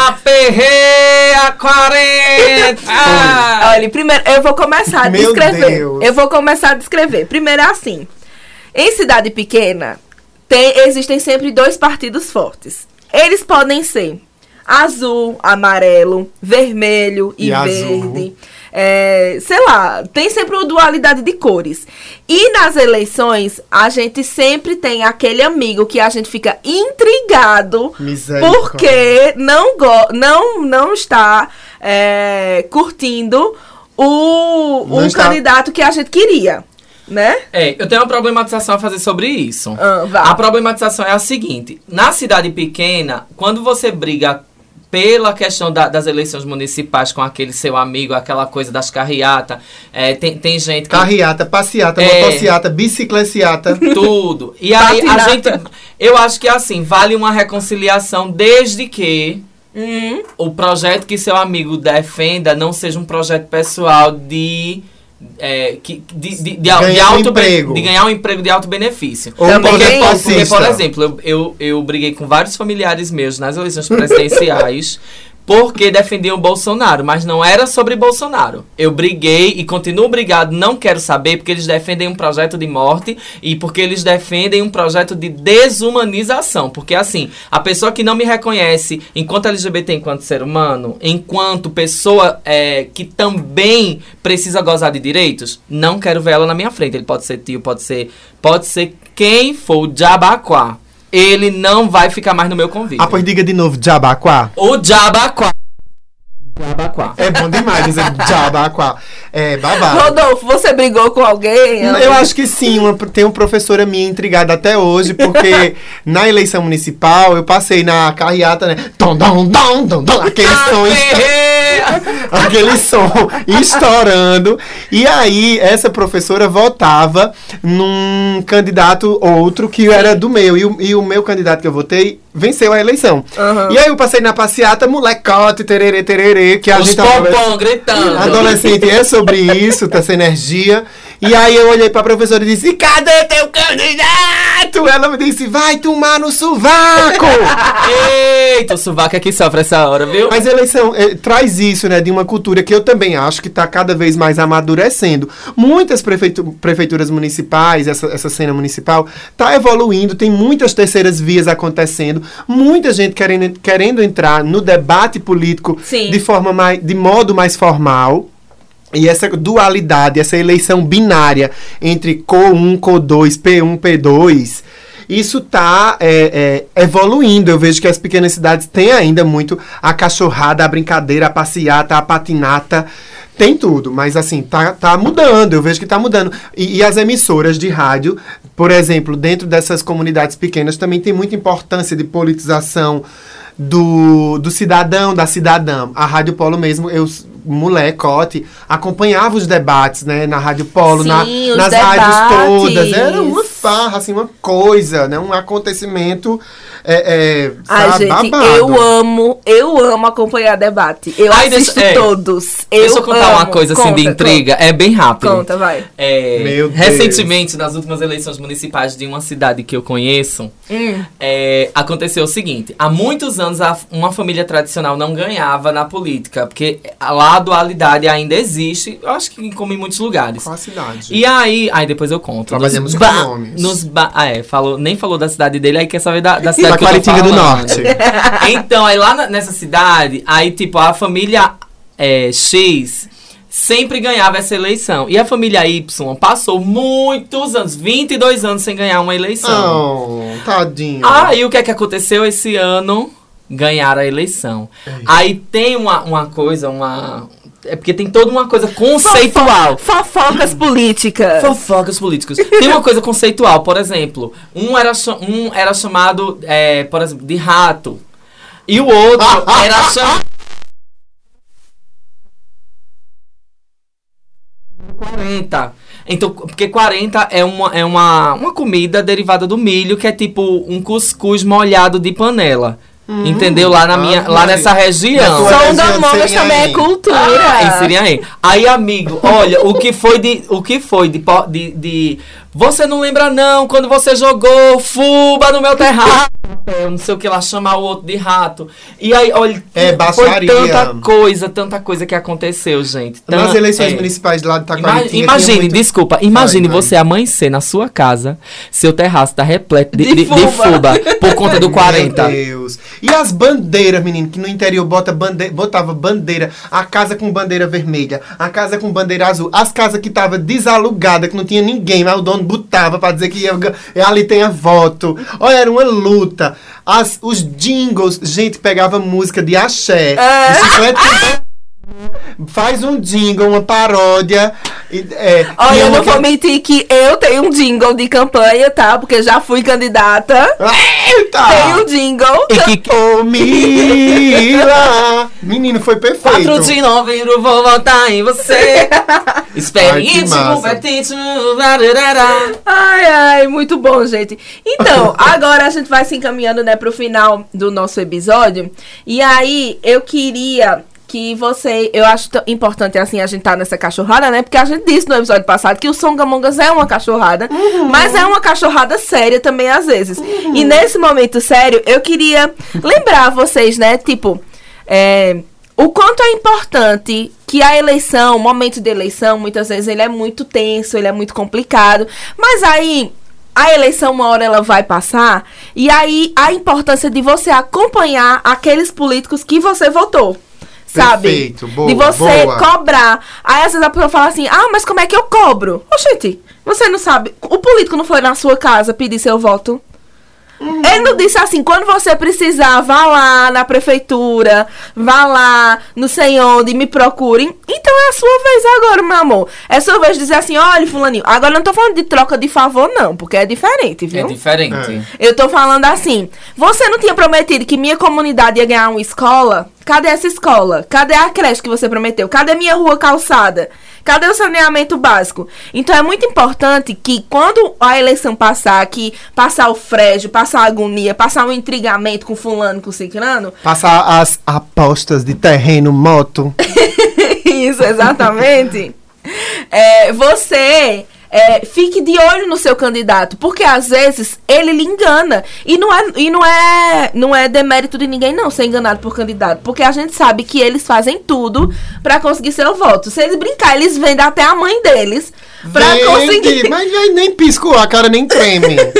Aperreia 40! Olha, primeiro eu vou começar a descrever. Eu vou começar a descrever. Primeiro é assim. Em cidade pequena, tem, existem sempre dois partidos fortes. Eles podem ser azul, amarelo, vermelho e, e verde. Azul. É, sei lá, tem sempre uma dualidade de cores. E nas eleições, a gente sempre tem aquele amigo que a gente fica intrigado porque não, go não, não está é, curtindo o, Não um está- candidato que a gente queria, né? É, eu tenho uma problematização a fazer sobre isso. Ah. A problematização é a seguinte: na cidade pequena, quando você briga pela questão da- das eleições municipais com aquele seu amigo, aquela coisa das carreatas, é, tem, tem gente que. Carreata, passeata, É. motociata, bicicleciata. [laughs] Tudo. E aí a gente. Eu acho que assim, vale uma reconciliação desde que Hum, o projeto que seu amigo defenda não seja um projeto pessoal de. É, que, de, de, de, de Ganhar um alto emprego. de ganhar um emprego de alto benefício. Ou um Porque, por- porque, por exemplo, eu, eu, eu briguei com vários familiares meus nas eleições presidenciais porque defendiam Bolsonaro, mas não era sobre Bolsonaro. Eu briguei e continuo brigado, não quero saber, porque eles defendem um projeto de morte e porque eles defendem um projeto de desumanização. Porque assim, a pessoa que não me reconhece enquanto LGBT, enquanto ser humano, enquanto pessoa é, que também precisa gozar de direitos, não quero ver ela na minha frente. Ele pode ser tio, pode ser, pode ser quem for o Jabaquá. Ele não vai ficar mais no meu convite. Ah, pois diga de novo, Jabaquá. O Jabaquá. Jabaquá. É bom demais dizer Jabaquá. É babado. Rodolfo, você brigou com alguém? Eu acho que sim, uma, tem uma professora minha intrigada até hoje, porque na eleição municipal eu passei na carreata, né? Tom, dom, dom, dom, dom, aquele som, [laughs] aquele som estourando. E aí, essa professora votava num candidato outro que era do meu. E o, e o meu candidato que eu votei venceu a eleição. E aí eu passei na passeata, molecote, tererê, tererê, que a Os gente pompom gritando. Adolescente é sobre isso, tá sem energia. E aí eu olhei pra professora e disse: Cadê teu candidato? Ela me disse: Vai tomar no sovaco! Eita, o sovaco aqui sofre essa hora, viu? Mas a eleição eh, traz isso, né, de uma cultura que eu também acho que está cada vez mais amadurecendo. Muitas prefeitu- prefeituras municipais, essa, essa cena municipal, está evoluindo, tem muitas terceiras vias acontecendo, muita gente querendo, querendo entrar no debate político Sim. de forma mais, de modo mais formal. E essa dualidade, essa eleição binária entre CO1, CO2, P1, P2, isso está evoluindo. Eu vejo que as pequenas cidades têm ainda muito a cachorrada, a brincadeira, a passeata, a patinata. Tem tudo, mas assim, tá, tá mudando. Eu vejo que tá mudando. E, e as emissoras de rádio, por exemplo, dentro dessas comunidades pequenas, também tem muita importância de politização do, do cidadão, da cidadã. A Rádio Polo mesmo, eu, molecote, acompanhava os debates, né? Na Rádio Polo, na- Sim, os nas rádios todas. debates. Era uma farra, assim, uma coisa, né? Um acontecimento, é, é, Ai, sabe, gente, babado. eu amo, eu amo acompanhar debate. Eu Ai, assisto deixa- é. todos. Eu Deixa eu contar uma amo. coisa assim de Conta, intriga. É bem rápido. Conta, vai. É, Meu Deus. recentemente, nas últimas eleições municipais de uma cidade que eu conheço, Hum. é, aconteceu o seguinte: há muitos anos a- uma família tradicional não ganhava na política, porque lá a dualidade ainda existe, eu acho que como em muitos lugares. Qual a cidade? E aí, aí depois eu conto. Trabalhamos Nos com nomes. Nos ba- ah, é, falou, nem falou da cidade dele, aí quer saber da, da [laughs] cidade Da que eu tô Quaritinga do. Norte. [laughs] Então, aí lá na- nessa cidade, aí tipo, a família é, X sempre ganhava essa eleição. E a família Y passou muitos anos, 22 anos sem ganhar uma eleição. Oh, tadinho. Aí o que é que aconteceu esse ano? Ganharam a eleição. Aí tem uma, uma coisa, uma. É porque tem toda uma coisa conceitual. Fofocas políticas. Fofocas políticos. Tem uma coisa conceitual, por exemplo, um era, um era chamado, é, por exemplo, de rato. E o outro era [laughs] chamado. 40. Então, porque 40 é uma, é uma, uma comida derivada do milho, que é tipo um cuscuz molhado de panela. Entendeu? Lá na minha, lá Maria. nessa região. Na tua Som da região de Mongas Serrinha também é aí. cultura. Ah, em Siriaém. Aí, amigo, olha, o que foi de. O que foi de, de, de- Você não lembra, não, quando você jogou fuba no meu terraço. [laughs] Eu não sei o que lá, chamar o outro de rato. E aí, olha, É, foi tanta coisa, tanta coisa que aconteceu, gente. Nas Tan- eleições é. municipais de lá de tinha imagine, muito- desculpa, imagine vai. você amanhecer na sua casa, seu terraço tá repleto de, De de- de fuba. fuba por conta do 40. [laughs] Meu Deus. E as bandeiras, menino, que no interior bota bande botava bandeira, a casa com bandeira vermelha, a casa com bandeira azul, as casas que tava desalugada, que não tinha ninguém, mas o dono botava pra dizer que ia, ali tem a voto. Olha, era uma luta. As, os jingles, gente, pegava música de axé. É. de chiclete com- Faz um jingle, uma paródia. é, Olha, eu não que- vou mentir que eu tenho um jingle de campanha, tá? Porque já fui candidata. Eita! Tenho um jingle. E que Ô, Mila! Menino, foi perfeito. 4 de novembro vou votar em você. [laughs] Experiente, competente. Ai, ai, muito bom, gente. Então, [laughs] agora a gente vai se encaminhando, né, pro final do nosso episódio. E aí, eu queria que você. Eu acho tão importante, assim, a gente tá nessa cachorrada, né? Porque a gente disse no episódio passado que o Songamongas é uma cachorrada, mas é uma cachorrada séria também, às vezes. E nesse momento sério, eu queria lembrar vocês, né? Tipo. é, o quanto é importante que a eleição, o momento de eleição, muitas vezes ele é muito tenso, ele é muito complicado. Mas aí a eleição uma hora ela vai passar e aí a importância de você acompanhar aqueles políticos que você votou. Sabe? Perfeito, boa, de você boa. cobrar. Aí às vezes a pessoa fala assim: "Ah, mas como é que eu cobro?" Oxente, você não sabe. O político não foi na sua casa pedir seu voto? Ele não disse assim, quando você precisar, vá lá na prefeitura, vá lá, não sei onde, me procurem. Então é a sua vez agora, meu amor. É a sua vez de dizer assim, olha, fulaninho, agora eu não tô falando de troca de favor, não, porque é diferente, É viu? diferente. Eu tô falando assim, você não tinha prometido que minha comunidade ia ganhar uma escola? Cadê essa escola? Cadê a creche que você prometeu? Cadê minha rua calçada? Cadê o saneamento básico? Então é muito importante que quando a eleição passar, que passar o frégio, passar a agonia, passar o intrigamento com fulano, com ciclano, [laughs] Passar as apostas de terreno, moto. Isso, exatamente. É, você é, fique de olho no seu candidato, porque às vezes ele lhe engana. E não é, e não é, não é demérito de ninguém, não, ser enganado por candidato. Porque a gente sabe que eles fazem tudo pra conseguir seu voto. Se eles brincar, eles vendem até a mãe deles pra Vende, conseguir. Mas nem pisco, a cara nem treme. [laughs]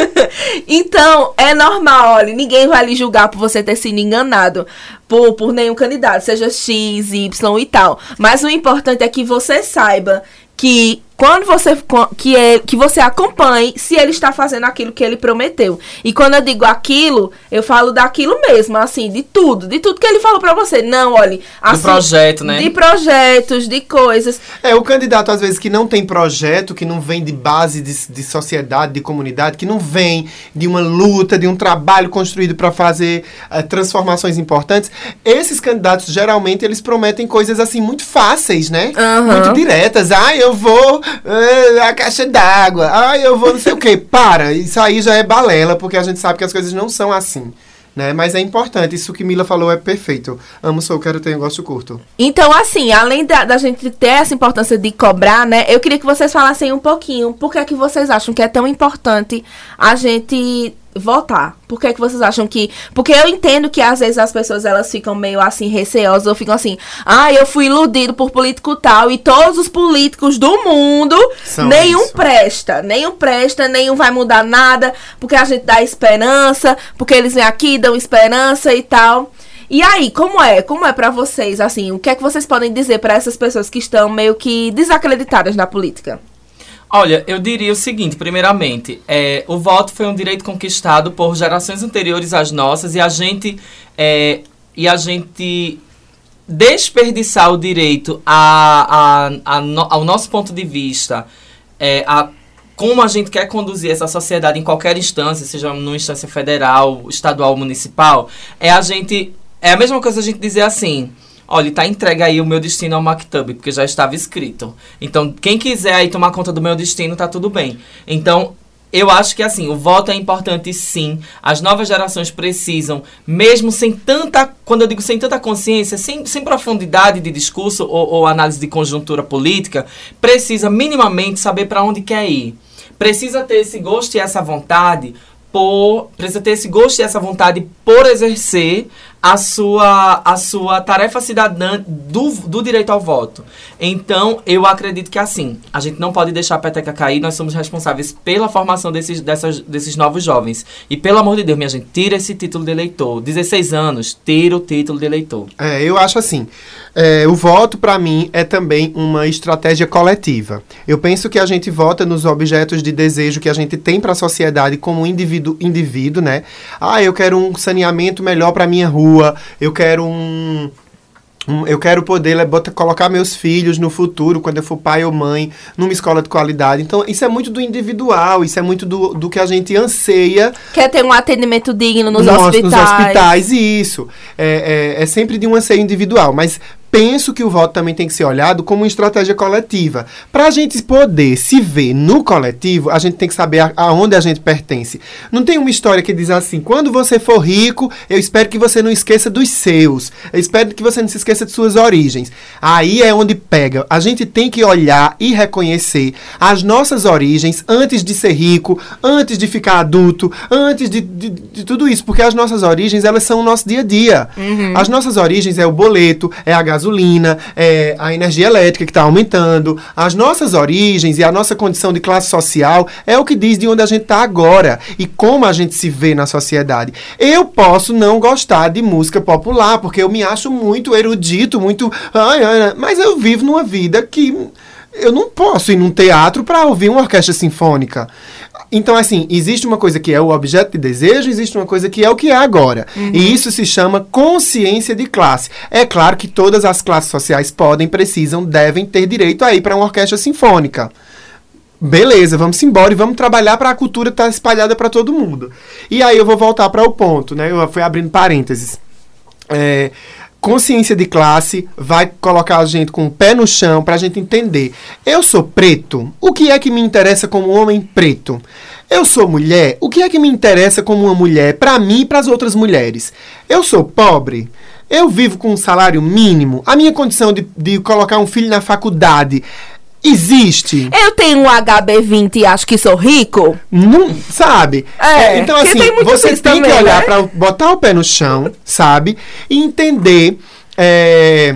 Então, é normal, olha, ninguém vai lhe julgar por você ter sido enganado por, por nenhum candidato, seja X, Y e tal. Mas o importante é que você saiba que quando você que, é, que você acompanhe se ele está fazendo aquilo que ele prometeu. E quando eu digo aquilo, eu falo daquilo mesmo, assim, de tudo, de tudo que ele falou pra você. Não, olhe, Do assim, projeto, né? de projetos, de coisas. É, o candidato, às vezes, que não tem projeto, que não vem de base de, de sociedade, de comunidade, que não vem de uma luta, de um trabalho construído para fazer eh, transformações importantes, esses candidatos, geralmente, eles prometem coisas, assim, muito fáceis, né? Aham. Muito diretas. Ah, eu vou a caixa d'água. Ah, eu vou não sei o quê. Para, isso aí já é balela, porque a gente sabe que as coisas não são assim. Né? Mas é importante, isso que Mila falou é perfeito. Amo, sou, quero ter gosto curto. Então, assim, além da, da gente ter essa importância de cobrar, né? Eu queria que vocês falassem um pouquinho por que, é que vocês acham que é tão importante a gente votar. Por que, é que vocês acham que. Porque eu entendo que às vezes as pessoas elas ficam meio assim receosas ou ficam assim, ah, eu fui iludido por político tal e todos os políticos do mundo, São nenhum isso. presta, nenhum presta, nenhum vai mudar nada, porque a gente dá esperança, porque eles vêm aqui, dão esperança e tal. E aí, como é? Como é pra vocês, assim, o que é que vocês podem dizer pra essas pessoas que estão meio que desacreditadas na política? Olha, eu diria o seguinte, primeiramente, é, o voto foi um direito conquistado por gerações anteriores às nossas e a gente é, e a gente desperdiçar o direito a, a, a no- ao nosso ponto de vista, é, a como a gente quer conduzir essa sociedade em qualquer instância, seja numa instância federal, estadual municipal, é a gente. É a mesma coisa a gente dizer assim. Olha, tá entregue aí o meu destino ao Mactub, porque já estava escrito. Então, quem quiser aí tomar conta do meu destino, tá tudo bem. Então, eu acho que assim, o voto é importante sim. As novas gerações precisam, mesmo sem tanta, quando eu digo sem tanta consciência, sem, sem profundidade de discurso ou, ou análise de conjuntura política, precisa minimamente saber para onde quer ir. Precisa ter esse gosto e essa vontade por precisa ter esse gosto e essa vontade por exercer a sua, a sua tarefa cidadã do, do direito ao voto. Então, eu acredito que assim, a gente não pode deixar a peteca cair, nós somos responsáveis pela formação desses, dessas, desses novos jovens. E pelo amor de Deus, minha gente, tira esse título de eleitor. 16 anos, tira o título de eleitor. É, eu acho assim. é, o voto, para mim, é também uma estratégia coletiva. Eu penso que a gente vota nos objetos de desejo que a gente tem para a sociedade como indivíduo, indivíduo, né? Ah, eu quero um saneamento melhor para minha rua. Eu quero um um, eu quero poder bota- colocar meus filhos no futuro, quando eu for pai ou mãe, numa escola de qualidade. Então, isso é muito do individual, isso é muito do, do que a gente anseia Quer ter um atendimento digno nos nos, hospitais? nos hospitais, isso. É, é, é sempre de um anseio individual, mas penso que o voto também tem que ser olhado como uma estratégia coletiva. Para a gente poder se ver no coletivo, a gente tem que saber a- aonde a gente pertence. Não tem uma história que diz assim: quando você for rico, eu espero que você não esqueça dos seus. Eu espero que você não se esqueça de suas origens. Aí é onde pega. A gente tem que olhar e reconhecer as nossas origens antes de ser rico, antes de ficar adulto, antes de, de, de tudo isso. Porque as nossas origens, elas são o nosso dia a dia. As nossas origens é o boleto, é a gasolina, é a energia elétrica que está aumentando. As nossas origens e a nossa condição de classe social é o que diz de onde a gente está agora e como a gente se vê na sociedade. Eu posso não gostar de música popular, porque eu me acho muito erudito, muito. mas eu vivo numa vida que eu não posso ir num teatro para ouvir uma orquestra sinfônica. Então, assim, existe uma coisa que é o objeto de desejo, existe uma coisa que é o que é agora. E isso se chama consciência de classe. É claro que todas as classes sociais podem, precisam, devem ter direito a ir para uma orquestra sinfônica. Beleza, vamos embora e vamos trabalhar para a cultura estar espalhada para todo mundo. E aí eu vou voltar para o ponto, né? Eu fui abrindo parênteses. É, consciência de classe vai colocar a gente com o pé no chão para a gente entender. Eu sou preto, o que é que me interessa como homem preto? Eu sou mulher, o que é que me interessa como uma mulher para mim e para as outras mulheres? Eu sou pobre, eu vivo com um salário mínimo, a minha condição de, de colocar um filho na faculdade existe? Eu tenho um HB20 e acho que sou rico? Não, sabe? É, então, porque assim, tem você tem que também, olhar né? para botar o pé no chão, sabe? E entender. É,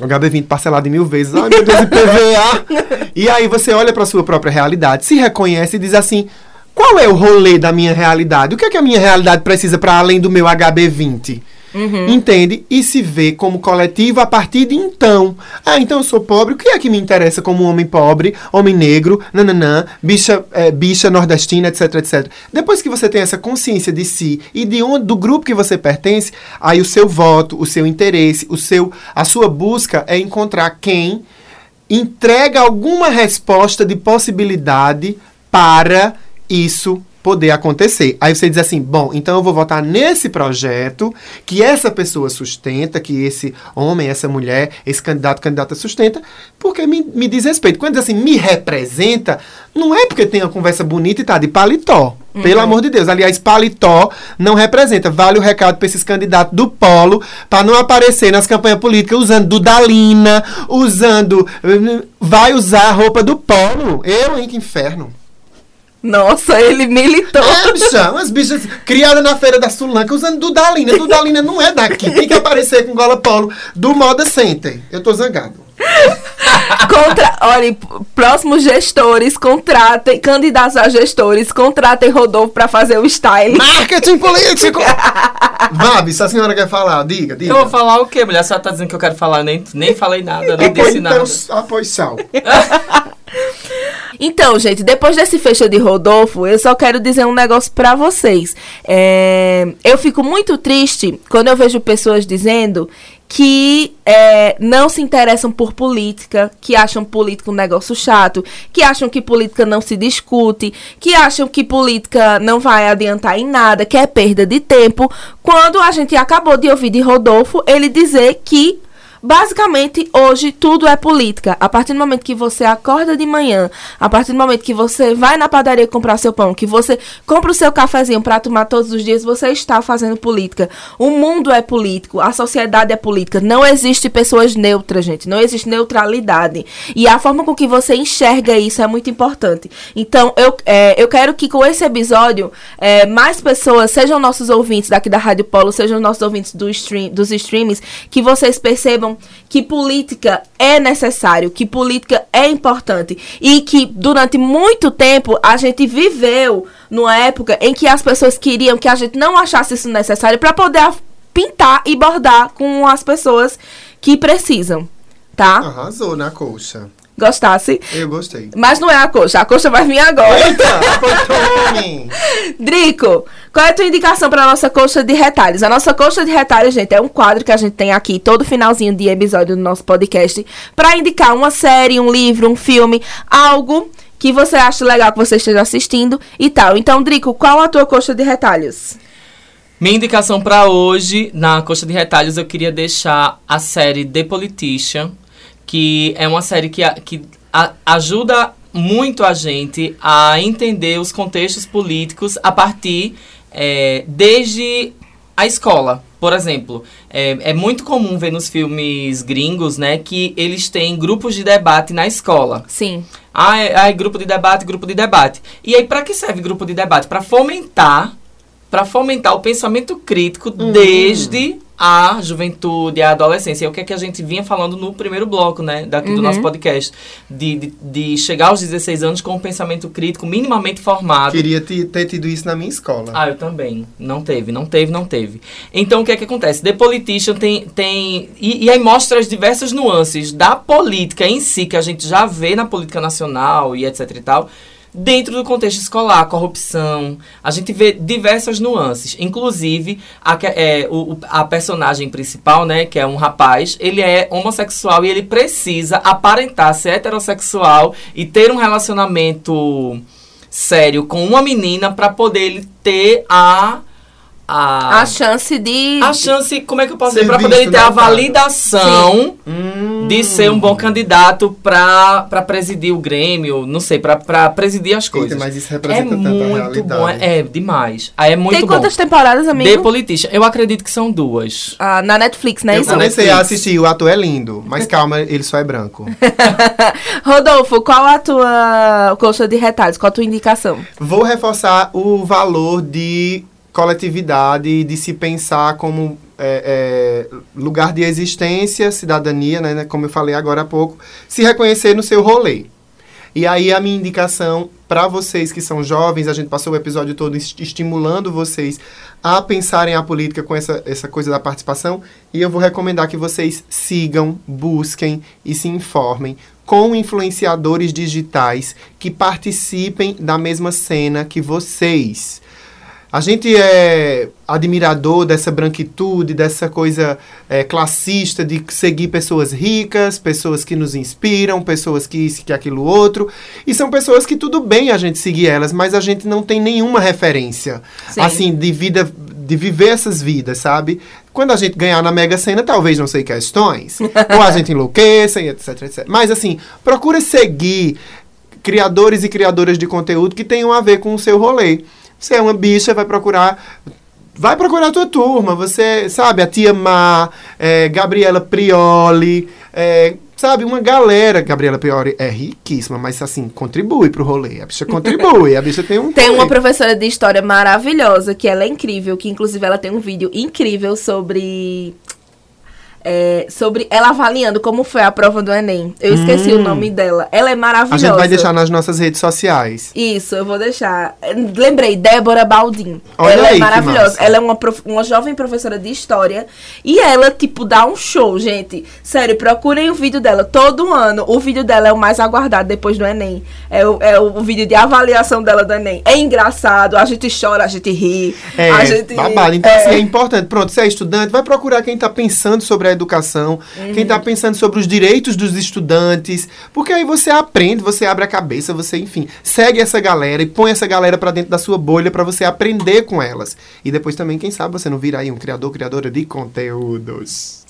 o HB20 parcelado em mil vezes. Ai, meu Deus, IPVA. [laughs] e aí você olha para sua própria realidade, se reconhece e diz assim: qual é o rolê da minha realidade? O que é que a minha realidade precisa para além do meu HB20? Uhum. Entende? E se vê como coletivo a partir de então. Ah, então eu sou pobre. O que é que me interessa como homem pobre, homem negro, nananã, bicha, é, bicha nordestina, etc, etc. Depois que você tem essa consciência de si e de onde, do grupo que você pertence, aí o seu voto, o seu interesse, o seu, a sua busca é encontrar quem entrega alguma resposta de possibilidade para isso poder acontecer. Aí você diz assim, bom, então eu vou votar nesse projeto que essa pessoa sustenta, que esse homem, essa mulher, esse candidato, candidata sustenta, porque me, me diz respeito. Quando diz assim, me representa, não é porque tem uma conversa bonita e tá de paletó. Pelo amor de Deus. Aliás, paletó não representa. Vale o recado para esses candidatos do polo, para não aparecer nas campanhas políticas usando Dudalina, usando. Vai usar a roupa do polo. Eu, hein? Que inferno. Nossa, ele militou. É, bicha, umas bichas criadas na feira da Sulanca usando Dudalina. Dudalina não é daqui. Tem que aparecer com gola polo do Moda Center. Eu tô zangado. [laughs] Contra, olha, próximos gestores, contratem, candidatos a gestores, contratem Rodolfo pra fazer o style. Marketing político! [laughs] Vá, bicha, a senhora quer falar? Diga, diga. Eu vou falar o quê, mulher? A senhora tá dizendo que eu quero falar, nem, nem falei nada, não disse nada. então, apoio sal. [laughs] Então, gente, depois desse fecho de Rodolfo, eu só quero dizer um negócio pra vocês. É, eu fico muito triste quando eu vejo pessoas dizendo que é, não se interessam por política, que acham política um negócio chato, que acham que política não se discute, que acham que política não vai adiantar em nada, que é perda de tempo, quando a gente acabou de ouvir de Rodolfo ele dizer que Basicamente, hoje tudo é política. A partir do momento que você acorda de manhã, a partir do momento que você vai na padaria comprar seu pão, que você compra o seu cafezinho para tomar todos os dias, você está fazendo política. O mundo é político, a sociedade é política. Não existe pessoas neutras, gente. Não existe neutralidade. E a forma com que você enxerga isso é muito importante. Então, eu, é, eu quero que com esse episódio, é, mais pessoas, sejam nossos ouvintes daqui da Rádio Polo, sejam nossos ouvintes do stream, dos streams, que vocês percebam que política é necessário, que política é importante e que durante muito tempo a gente viveu numa época em que as pessoas queriam que a gente não achasse isso necessário para poder pintar e bordar com as pessoas que precisam, tá? Arrasou na coxa. Gostasse? Eu gostei. Mas não é a coxa, a coxa vai vir agora. Eita, [laughs] Drico, qual é a tua indicação para nossa coxa de retalhos? A nossa coxa de retalhos, gente, é um quadro que a gente tem aqui todo finalzinho de episódio do nosso podcast para indicar uma série, um livro, um filme, algo que você acha legal que você esteja assistindo e tal. Então, Drico, qual a tua coxa de retalhos? Minha indicação para hoje, na Coxa de Retalhos, eu queria deixar a série The Politician, que é uma série que, a- que a- ajuda muito a gente a entender os contextos políticos a partir é, desde a escola. Por exemplo, é, é muito comum ver nos filmes gringos, né, que eles têm grupos de debate na escola. Sim. Ah, é, ah, é grupo de debate, grupo de debate. E aí, para que serve grupo de debate? Para fomentar, para fomentar o pensamento crítico desde a juventude, a adolescência. É o que, é que a gente vinha falando no primeiro bloco, né, daqui do nosso podcast. De, de, de chegar aos 16 anos com um pensamento crítico minimamente formado. Queria te- ter tido isso na minha escola. Ah, eu também. Não teve, não teve, não teve. Então, o que é que acontece? The Politician tem... tem e, e aí mostra as diversas nuances da política em si, que a gente já vê na política nacional e etc e tal, dentro do contexto escolar, corrupção. A gente vê diversas nuances. Inclusive, a, é, o- a personagem principal, né, que é um rapaz, ele é homossexual e ele precisa aparentar ser heterossexual e ter um relacionamento sério com uma menina para poder ele ter a a, A chance de. a chance, como é que eu posso dizer, para poder ele ter né, a validação Hum. de ser um bom candidato para presidir o Grêmio, não sei, para presidir as coisas. Eita, mas isso é representa tanta muito realidade. bom, é, é demais. Aí é muito Tem bom. quantas temporadas, amigo? The Politician, eu acredito que são duas. Ah, na Netflix, né? Eu Isso? comecei a Netflix. assistir, o ator é lindo, mas calma, ele só é branco. [laughs] Rodolfo, qual a tua coxa de retalhos? Qual a tua indicação? Vou reforçar o valor de coletividade, de se pensar como é, é, lugar de existência, cidadania, né, né, como eu falei agora há pouco, se reconhecer no seu rolê. E aí a minha indicação para vocês que são jovens, a gente passou o episódio todo est- estimulando vocês a pensarem a política com essa, essa coisa da participação, e eu vou recomendar que vocês sigam, busquem e se informem com influenciadores digitais que participem da mesma cena que vocês. A gente é admirador dessa branquitude, dessa coisa é, classista de seguir pessoas ricas, pessoas que nos inspiram, pessoas que isso, que aquilo outro. E são pessoas que tudo bem a gente seguir elas, mas a gente não tem nenhuma referência, Sim. assim, de vida, de viver essas vidas, sabe? Quando a gente ganhar na Mega Sena, talvez não sei questões, [laughs] ou a gente enlouqueça, etc, etc. Mas assim, procura seguir criadores e criadoras de conteúdo que tenham a ver com o seu rolê. Você é uma bicha, vai procurar. Vai procurar a tua turma. Você, sabe, a tia Má, é, Gabriela Prioli, é, sabe, uma galera. Gabriela Prioli é riquíssima, mas assim, contribui pro rolê. A bicha contribui, a bicha tem um. Tem uma rolê. professora de história maravilhosa, que ela é incrível, que inclusive ela tem um vídeo incrível sobre. É, sobre ela avaliando como foi a prova do Enem. Eu esqueci o nome dela. Ela é A maravilhosa. gente vai deixar nas nossas redes sociais. Isso, eu vou deixar. Lembrei, Débora Baldin. Olha ela aí, é maravilhosa. Ela é uma, prof- uma jovem professora de história. E ela, tipo, dá um show, gente. Sério, procurem o vídeo dela. Todo ano, o vídeo dela é o mais aguardado depois do Enem. É o, é o vídeo de avaliação dela do Enem. É engraçado, a gente chora, a gente ri. É, a gente, babado. Então, é, assim, é importante. Pronto, você é estudante, vai procurar quem está pensando sobre a educação, quem está pensando sobre os direitos dos estudantes, porque aí você aprende, você abre a cabeça, você, enfim, segue essa galera e põe essa galera para dentro da sua bolha para você aprender com elas. E depois também, quem sabe, você não vira aí um criador, criadora de conteúdos.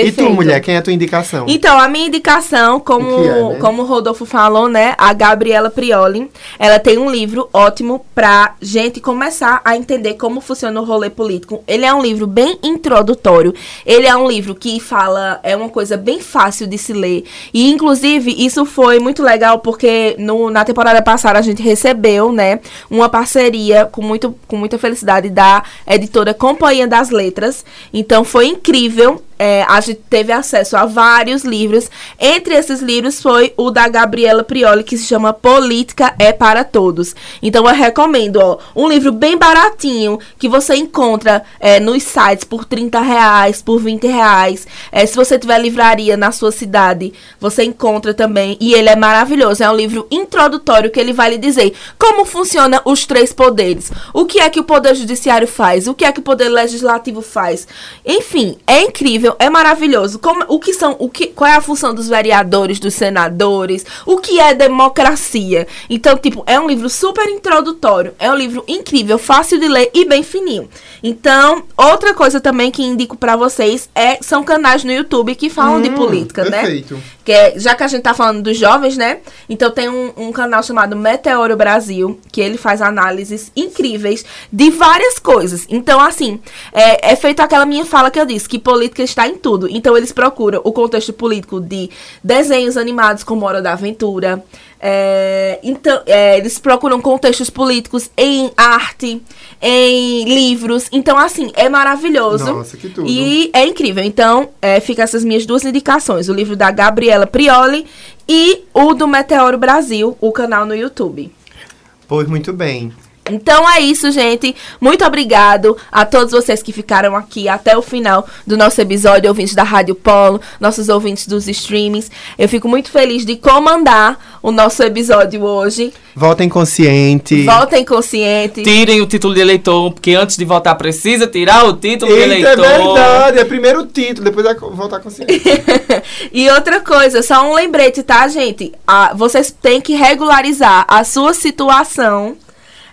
E perfeito. tu, mulher, quem é a tua indicação? Então, a minha indicação, como, é, né? como o Rodolfo falou, né? A Gabriela Prioli, ela tem um livro ótimo pra gente começar a entender como funciona o rolê político. Ele é um livro bem introdutório. Ele é um livro que fala, é uma coisa bem fácil de se ler. E, inclusive, isso foi muito legal porque no, na temporada passada a gente recebeu, né? Uma parceria com, muito, com muita felicidade da editora Companhia das Letras. Então, foi incrível é, a teve acesso a vários livros. Entre esses livros foi o da Gabriela Prioli, que se chama Política é para Todos. Então eu recomendo, ó, um livro bem baratinho, que você encontra é, nos sites por 30 reais, por 20 reais. É, se você tiver livraria na sua cidade, você encontra também. E ele é maravilhoso. É um livro introdutório que ele vai lhe dizer como funciona os três poderes. O que é que o Poder Judiciário faz? O que é que o Poder Legislativo faz? Enfim, é incrível. incrível, é maravilhoso. Como, o que são, o que, qual é a função dos vereadores, dos senadores, o que é democracia. Então, tipo, é um livro super introdutório, é um livro incrível, fácil de ler e bem fininho. Então, outra coisa também que indico pra vocês é são canais no YouTube que falam de Hum, política, né? perfeito. Que é, já que a gente tá falando dos jovens, né? Então tem um, um canal chamado Meteoro Brasil, que ele faz análises incríveis de várias coisas. Então, assim, é, é feito aquela minha fala que eu disse, que política está em tudo. Então eles procuram o contexto político de desenhos animados como Hora da Aventura. É, então, é, eles procuram contextos políticos em arte, em livros. Então, assim, é maravilhoso. Nossa, que tudo. E é incrível. Então, é, fica essas minhas duas indicações: o livro da Gabriela Prioli e o do Meteoro Brasil, o canal no YouTube. Pois muito bem. Então é isso, gente. Muito obrigado a todos vocês que ficaram aqui até o final do nosso episódio, ouvintes da Rádio Polo, nossos ouvintes dos streamings. Eu fico muito feliz de comandar o nosso episódio hoje. Votem consciente. Voltem consciente. Tirem o título de eleitor, porque antes de votar precisa tirar o título de Eita, é eleitor. verdade. É primeiro o título, depois é votar consciente. [laughs] e outra coisa, só um lembrete, tá, gente? Ah, vocês têm que regularizar a sua situação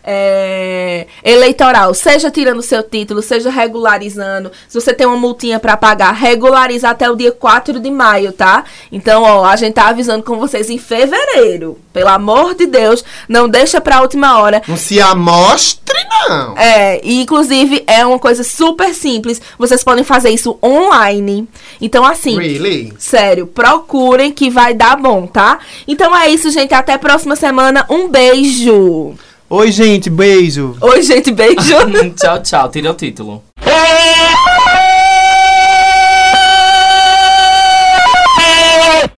é, eleitoral, seja tirando seu título, seja regularizando. Se você tem uma multinha pra pagar, regulariza até o dia 4 de maio, tá? Então, ó, a gente tá avisando com vocês em fevereiro. Pelo amor de Deus, não deixa pra última hora. Não se amostre, não. É, e inclusive é uma coisa super simples. Vocês podem fazer isso online. Então, assim. Really? Sério, procurem que vai dar bom, tá? Então é isso, gente. Até a próxima semana. Um beijo. Oi, gente, beijo. Oi, gente, beijo. [laughs] tchau, tchau. Tira o título.